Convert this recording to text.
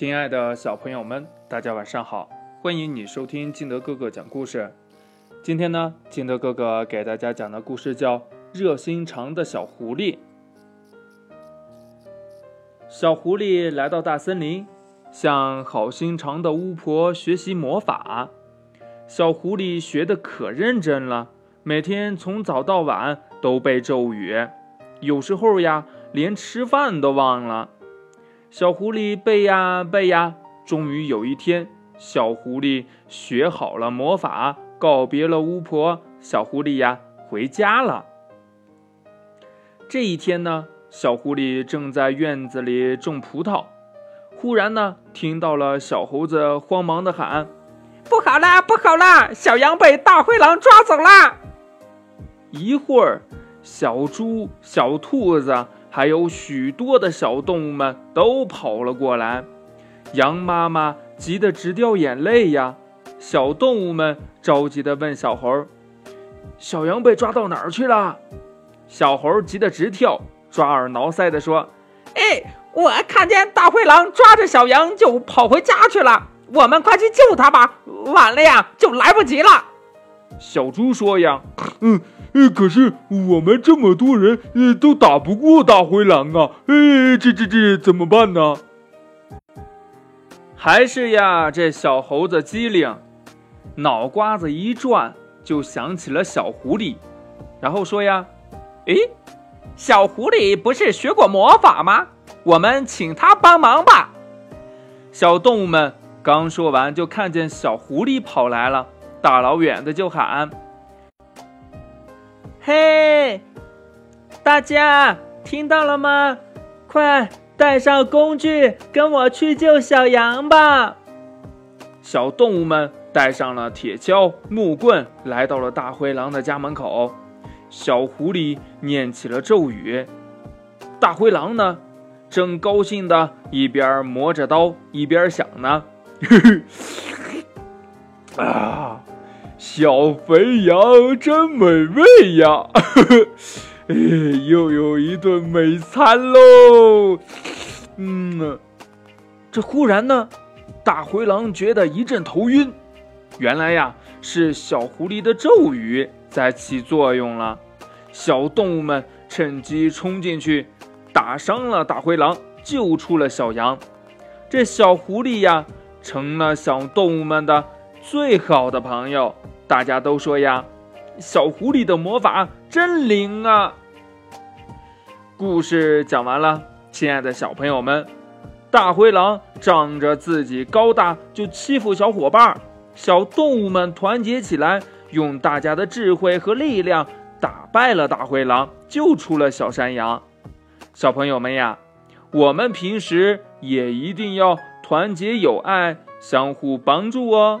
亲爱的小朋友们，大家晚上好！欢迎你收听金德哥哥讲故事。今天呢，金德哥哥给大家讲的故事叫《热心肠的小狐狸》。小狐狸来到大森林，向好心肠的巫婆学习魔法。小狐狸学的可认真了，每天从早到晚都背咒语，有时候呀，连吃饭都忘了。小狐狸背呀背呀，终于有一天，小狐狸学好了魔法，告别了巫婆。小狐狸呀，回家了。这一天呢，小狐狸正在院子里种葡萄，忽然呢，听到了小猴子慌忙的喊：“不好啦，不好啦！小羊被大灰狼抓走啦！”一会儿，小猪、小兔子。还有许多的小动物们都跑了过来，羊妈妈急得直掉眼泪呀。小动物们着急地问小猴：“小羊被抓到哪儿去了？”小猴急得直跳，抓耳挠腮地说：“哎，我看见大灰狼抓着小羊就跑回家去了，我们快去救他吧，晚了呀就来不及了。”小猪说：“呀，嗯。”呃，可是我们这么多人，都打不过大灰狼啊！呃，这这这怎么办呢？还是呀，这小猴子机灵，脑瓜子一转，就想起了小狐狸，然后说呀：“诶，小狐狸不是学过魔法吗？我们请他帮忙吧。”小动物们刚说完，就看见小狐狸跑来了，大老远的就喊。嘿，大家听到了吗？快带上工具，跟我去救小羊吧！小动物们带上了铁锹、木棍，来到了大灰狼的家门口。小狐狸念起了咒语，大灰狼呢，正高兴的一边磨着刀，一边想呢：“啊！” 小肥羊真美味呀，呵 呵哎，又有一顿美餐喽。嗯，这忽然呢，大灰狼觉得一阵头晕，原来呀是小狐狸的咒语在起作用了。小动物们趁机冲进去，打伤了大灰狼，救出了小羊。这小狐狸呀，成了小动物们的最好的朋友。大家都说呀，小狐狸的魔法真灵啊！故事讲完了，亲爱的小朋友们，大灰狼仗着自己高大就欺负小伙伴，小动物们团结起来，用大家的智慧和力量打败了大灰狼，救出了小山羊。小朋友们呀，我们平时也一定要团结友爱，相互帮助哦。